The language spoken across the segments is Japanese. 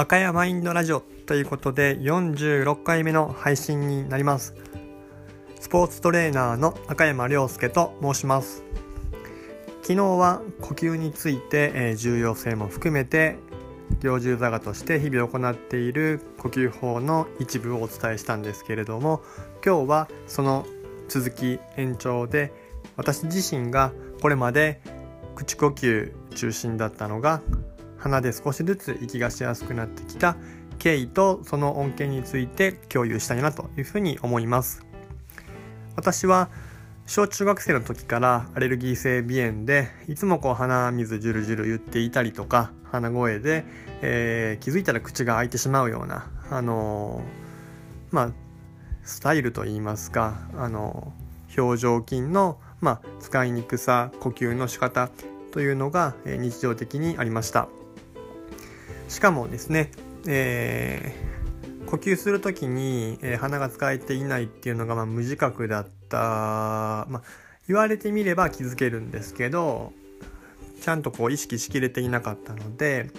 赤山マインドラジオということで46回目の配信になります。スポーツトレーナーの赤山亮介と申します。昨日は呼吸について、え重要性も含めて行獣座がとして日々行っている呼吸法の一部をお伝えしたんですけれども今日はその続き延長で私自身がこれまで口呼吸中心だったのが鼻で少しずつ息がしやすくなってきた経緯とその恩恵について共有したいなというふうに思います私は小中学生の時からアレルギー性鼻炎でいつもこう鼻水ジュルジュル言っていたりとか鼻声で、えー、気づいたら口が開いてしまうようなあのー、まあスタイルといいますかあのー、表情筋の、まあ、使いにくさ呼吸の仕方というのが日常的にありました。しかもですね、えー、呼吸する時に、えー、鼻が使えていないっていうのが、まあ、無自覚だった、まあ、言われてみれば気づけるんですけどちゃんとこう意識しきれていなかったので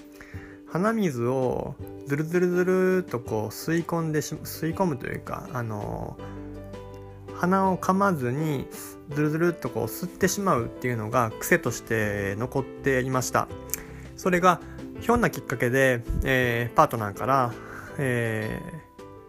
鼻水をズルズルズルとこう吸い込んでし吸い込むというかあの鼻を噛まずにズルズルっとこう吸ってしまうっていうのが癖として残っていました。それがひょんなきっかけで、えー、パートナーから、え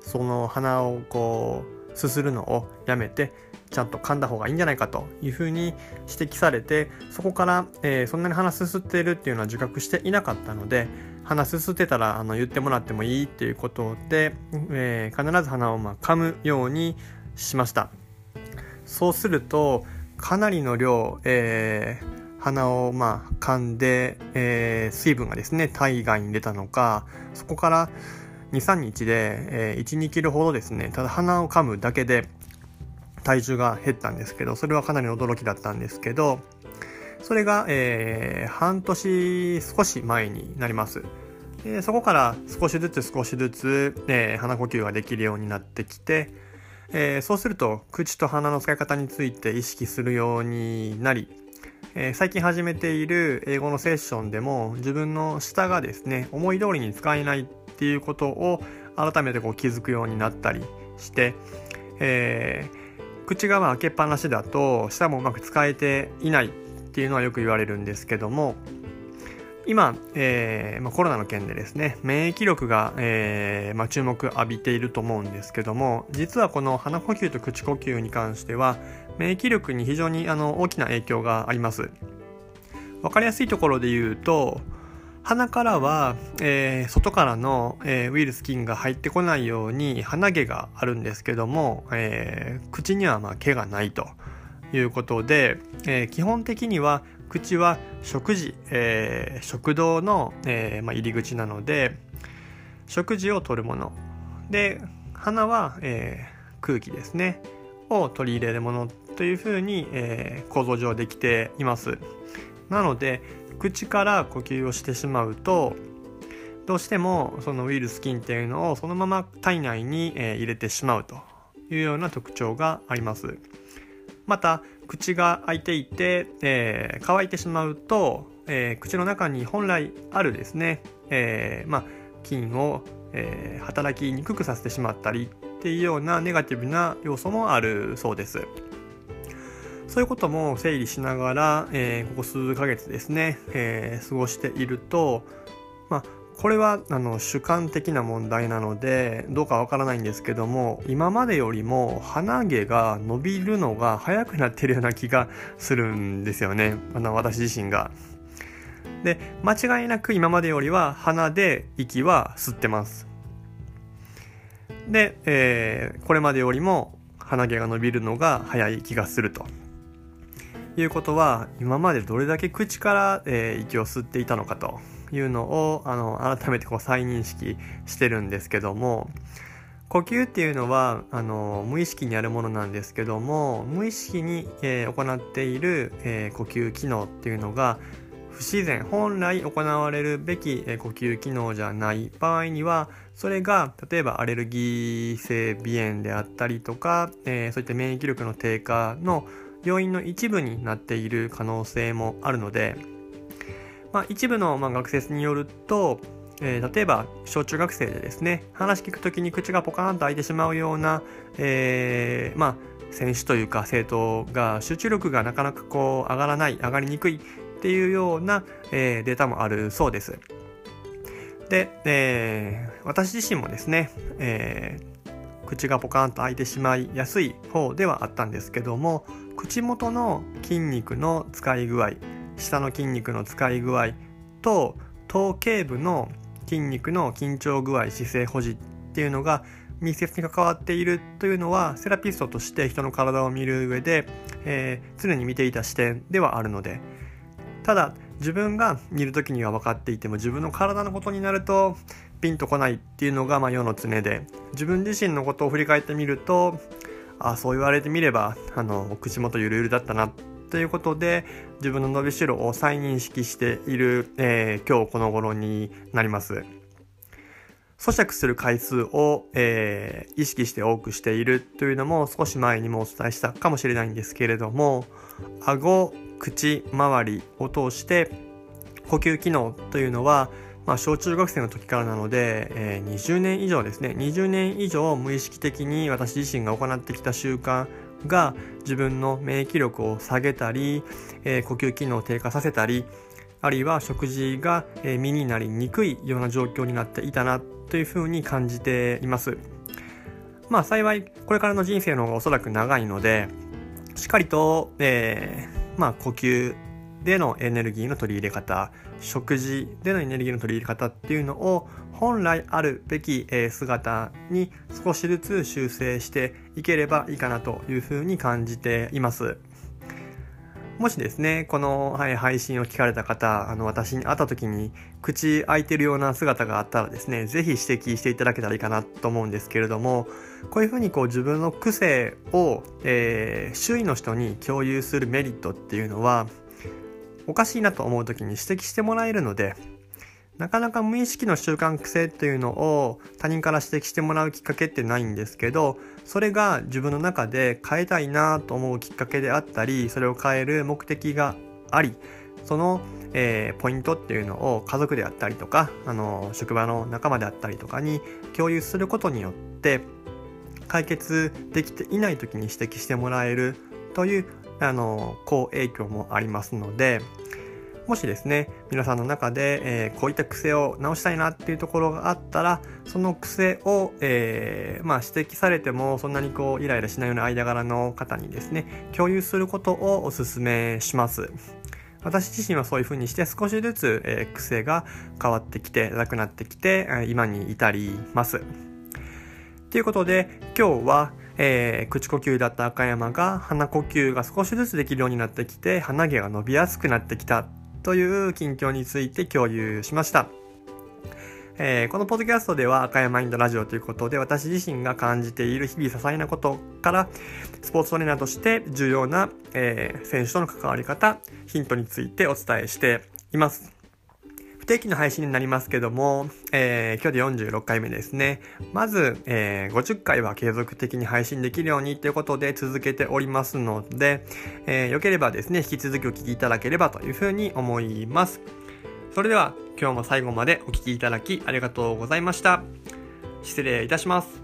ー、その鼻をこうすするのをやめてちゃんと噛んだ方がいいんじゃないかというふうに指摘されてそこから、えー、そんなに鼻すすってるっていうのは自覚していなかったので鼻すすってたらあの言ってもらってもいいっていうことで、えー、必ず鼻をまあ噛むようにしました。そうするとかなりの量、えー、鼻をまあ噛んで、えー、水分がですね体外に出たのかそこから23日で、えー、12キロほどですねただ鼻を噛むだけで体重が減ったんですけどそれはかなり驚きだったんですけどそれが、えー、半年少し前になります。でそこから少しずつ少しずつ、えー、鼻呼吸ができるようになってきて、えー、そうすると口と鼻の使い方について意識するようになりえー、最近始めている英語のセッションでも自分の舌がですね思い通りに使えないっていうことを改めてこう気づくようになったりして、えー、口が開けっぱなしだと舌もうまく使えていないっていうのはよく言われるんですけども今、えーまあ、コロナの件でですね免疫力が、えーまあ、注目浴びていると思うんですけども実はこの鼻呼吸と口呼吸に関しては免疫力に非常にあの大きな影響があります。わかりやすいところで言うと、鼻からは、えー、外からの、えー、ウイルス菌が入ってこないように鼻毛があるんですけども、えー、口にはまあ毛がないということで、え基本的には口は食事、え食道の、えまあ、入り口なので食事を取るもので鼻は、え空気ですねを取り入れるものというふうに、えー、構造上できていますなので口から呼吸をしてしまうとどうしてもそのウイルス菌っていうのをそのまま体内に、えー、入れてしまうというような特徴がありますまた口が開いていて、えー、乾いてしまうと、えー、口の中に本来あるですね、えー、まあ、菌を、え働きにくくさせてしまったりっていうようなネガティブな要素もあるそうです。そういうことも整理しながら、えー、ここ数ヶ月ですね、えー、過ごしていると、まあ、これはあの主観的な問題なのでどうかわからないんですけども今までよりも鼻毛が伸びるのが早くなってるような気がするんですよねあの私自身が。で間違いなく今までよりは鼻で息は吸ってます。で、えー、これまでよりも鼻毛が伸びるのが早い気がするということは今までどれだけ口から、えー、息を吸っていたのかというのをあの改めてこう再認識してるんですけども呼吸っていうのはあの無意識にあるものなんですけども無意識に、えー、行っている、えー、呼吸機能っていうのが不自然本来行われるべき呼吸機能じゃない場合にはそれが例えばアレルギー性鼻炎であったりとか、えー、そういった免疫力の低下の要因の一部になっている可能性もあるので、まあ、一部のま学説によると、えー、例えば小中学生でですね話聞く時に口がポカーンと開いてしまうような、えー、まあ選手というか生徒が集中力がなかなかこう上がらない上がりにくいっていうような、えー、データもあるそうです。で、え、私自身もですね、えー、口がポカーンと開いてしまいやすい方ではあったんですけども口元の筋肉の使い具合下の筋肉の使い具合と頭頸部の筋肉の緊張具合姿勢保持っていうのが密接に関わっているというのはセラピストとして人の体を見る上で、えー、常に見ていた視点ではあるのでただ自分が見る時には分かっていても自分の体のことになるとピンとこないっていうのがま世の常で自分自身のことを振り返ってみるとあそう言われてみればあの口元ゆるゆるだったなということで自分の伸びしろを再認識している、えー、今日この頃になります。咀嚼する回数を、えー、意識して多くしているというのも少し前にもお伝えしたかもしれないんですけれども顎口周りを通して呼吸機能というのはまあ、小中学生の時からなので、えー、20年以上ですね20年以上無意識的に私自身が行ってきた習慣が自分の免疫力を下げたり、えー、呼吸機能を低下させたりあるいは食事が身になりにくいような状況になっていたなというふうに感じています。まあ幸いこれからの人生の方がおそらく長いのでしっかりと、えー、まあ呼吸でのエネルギーの取り入れ方食事でのエネルギーの取り入れ方っていうのを本来あるべき姿に少しずつ修正していければいいかなというふうに感じています。もしですね、この、はい、配信を聞かれた方、あの、私に会った時に、口開いてるような姿があったらですね、ぜひ指摘していただけたらいいかなと思うんですけれども、こういうふうにこう自分の癖を、えー、周囲の人に共有するメリットっていうのは、おかしいなと思う時に指摘してもらえるのでなかなか無意識の習慣癖っていうのを他人から指摘してもらうきっかけってないんですけどそれが自分の中で変えたいなと思うきっかけであったりそれを変える目的がありその、えー、ポイントっていうのを家族であったりとかあの職場の仲間であったりとかに共有することによって解決できていない時に指摘してもらえるというあの好影響もありますのでもしですね皆さんの中で、えー、こういった癖を直したいなっていうところがあったらその癖を、えー、まあ、指摘されてもそんなにこうイライラしないような間柄の方にですね共有することをお勧めします。私自身はそういう風にして少しずつ、えー、癖が変わってきてなくなってきて今に至ります。ということで今日はえー、口呼吸だった赤山が鼻呼吸が少しずつできるようになってきて鼻毛が伸びやすくなってきたという近況について共有しました。えー、このポッドキャストでは赤山インドラジオということで私自身が感じている日々些細なことからスポーツトレーナーとして重要な、えー、選手との関わり方ヒントについてお伝えしています。不定期の配信になりますけども、えー、今日で46回目ですね。まず、えー、50回は継続的に配信できるようにということで続けておりますので、えー、よければですね、引き続きお聞きいただければというふうに思います。それでは、今日も最後までお聴きいただきありがとうございました。失礼いたします。